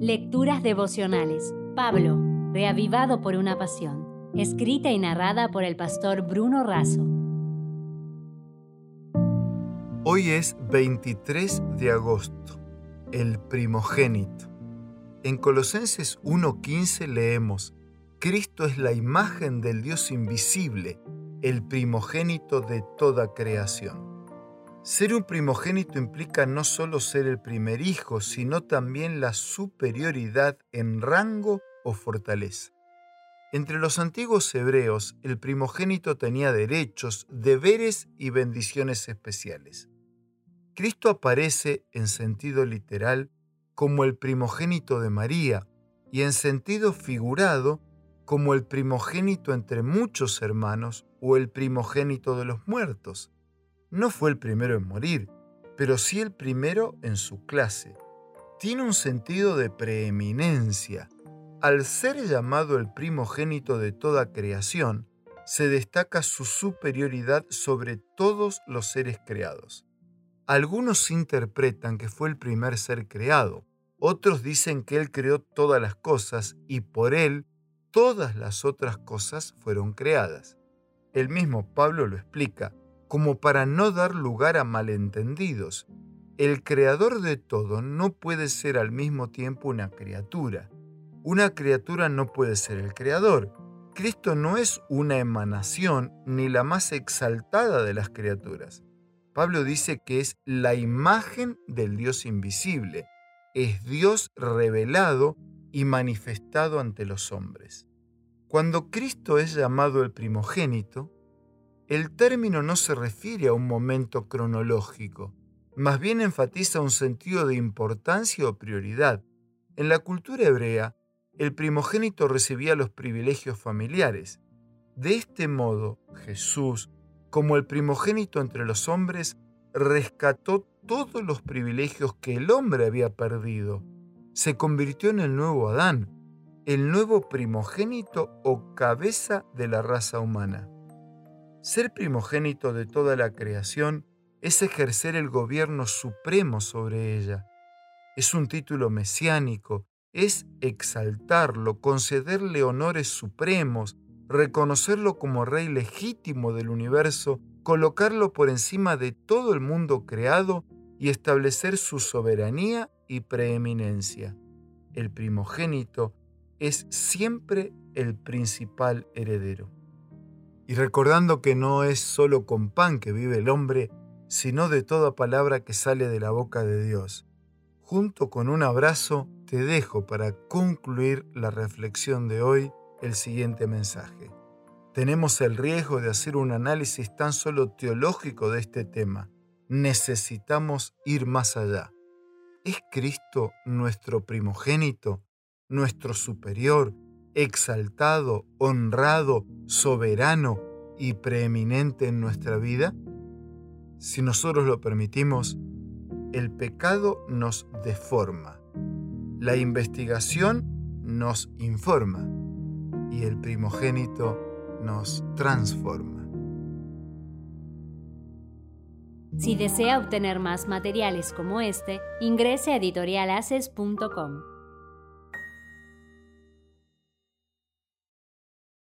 Lecturas devocionales. Pablo, reavivado por una pasión. Escrita y narrada por el pastor Bruno Razo. Hoy es 23 de agosto, el primogénito. En Colosenses 1.15 leemos, Cristo es la imagen del Dios invisible, el primogénito de toda creación. Ser un primogénito implica no solo ser el primer hijo, sino también la superioridad en rango o fortaleza. Entre los antiguos hebreos, el primogénito tenía derechos, deberes y bendiciones especiales. Cristo aparece en sentido literal como el primogénito de María y en sentido figurado como el primogénito entre muchos hermanos o el primogénito de los muertos no fue el primero en morir, pero sí el primero en su clase. Tiene un sentido de preeminencia. Al ser llamado el primogénito de toda creación, se destaca su superioridad sobre todos los seres creados. Algunos interpretan que fue el primer ser creado, otros dicen que Él creó todas las cosas y por Él todas las otras cosas fueron creadas. El mismo Pablo lo explica como para no dar lugar a malentendidos. El creador de todo no puede ser al mismo tiempo una criatura. Una criatura no puede ser el creador. Cristo no es una emanación ni la más exaltada de las criaturas. Pablo dice que es la imagen del Dios invisible. Es Dios revelado y manifestado ante los hombres. Cuando Cristo es llamado el primogénito, el término no se refiere a un momento cronológico, más bien enfatiza un sentido de importancia o prioridad. En la cultura hebrea, el primogénito recibía los privilegios familiares. De este modo, Jesús, como el primogénito entre los hombres, rescató todos los privilegios que el hombre había perdido. Se convirtió en el nuevo Adán, el nuevo primogénito o cabeza de la raza humana. Ser primogénito de toda la creación es ejercer el gobierno supremo sobre ella. Es un título mesiánico, es exaltarlo, concederle honores supremos, reconocerlo como rey legítimo del universo, colocarlo por encima de todo el mundo creado y establecer su soberanía y preeminencia. El primogénito es siempre el principal heredero y recordando que no es solo con pan que vive el hombre, sino de toda palabra que sale de la boca de Dios. Junto con un abrazo, te dejo para concluir la reflexión de hoy el siguiente mensaje. Tenemos el riesgo de hacer un análisis tan solo teológico de este tema. Necesitamos ir más allá. ¿Es Cristo nuestro primogénito, nuestro superior, exaltado, honrado, soberano y preeminente en nuestra vida? Si nosotros lo permitimos, el pecado nos deforma, la investigación nos informa y el primogénito nos transforma. Si desea obtener más materiales como este, ingrese a editorialaces.com.